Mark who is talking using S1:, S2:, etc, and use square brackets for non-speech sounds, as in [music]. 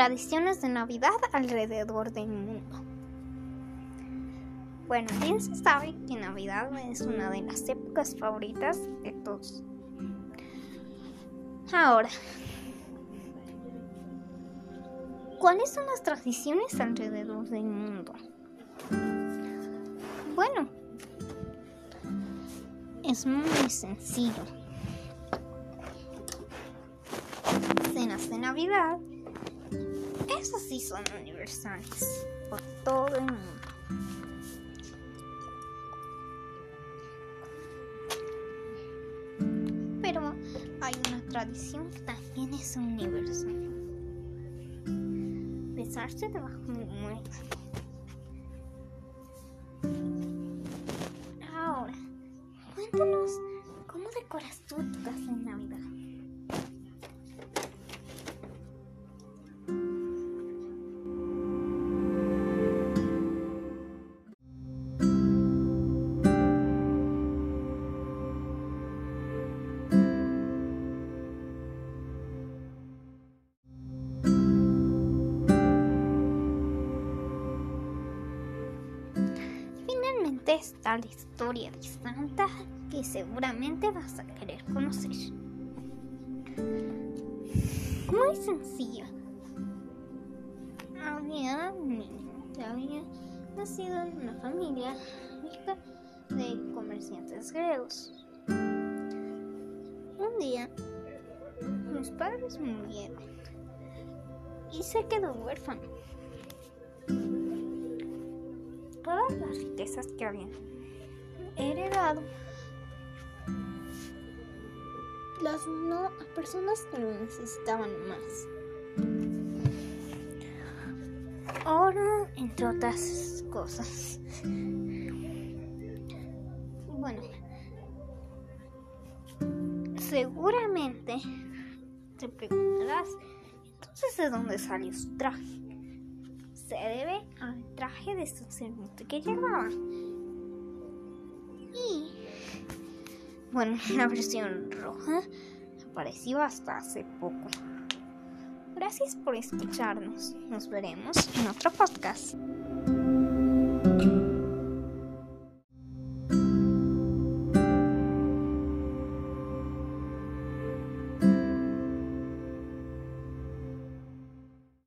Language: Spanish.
S1: Tradiciones de Navidad alrededor del mundo. Bueno, bien se sabe que Navidad es una de las épocas favoritas de todos. Ahora, ¿cuáles son las tradiciones alrededor del mundo? Bueno, es muy sencillo. Cenas de Navidad, esas sí son universales por todo el mundo. Pero hay una tradición que también es universal. Besarse debajo del muerto. Ahora, cuéntanos cómo decoras tú tu casa en Navidad. Finalmente está la historia de Santa que seguramente vas a querer conocer. Muy sencilla. Había un niño que había nacido en una familia rica de comerciantes griegos. Un día, mis padres murieron y se quedó huérfano todas las riquezas que habían heredado las no a personas que lo necesitaban más. Oro, entre otras cosas. Bueno, seguramente te preguntarás, entonces ¿de dónde salió su traje? se debe al traje de sacerdote que llevaba. Y bueno, [laughs] la versión roja apareció hasta hace poco. Gracias por escucharnos. Nos veremos en otro podcast.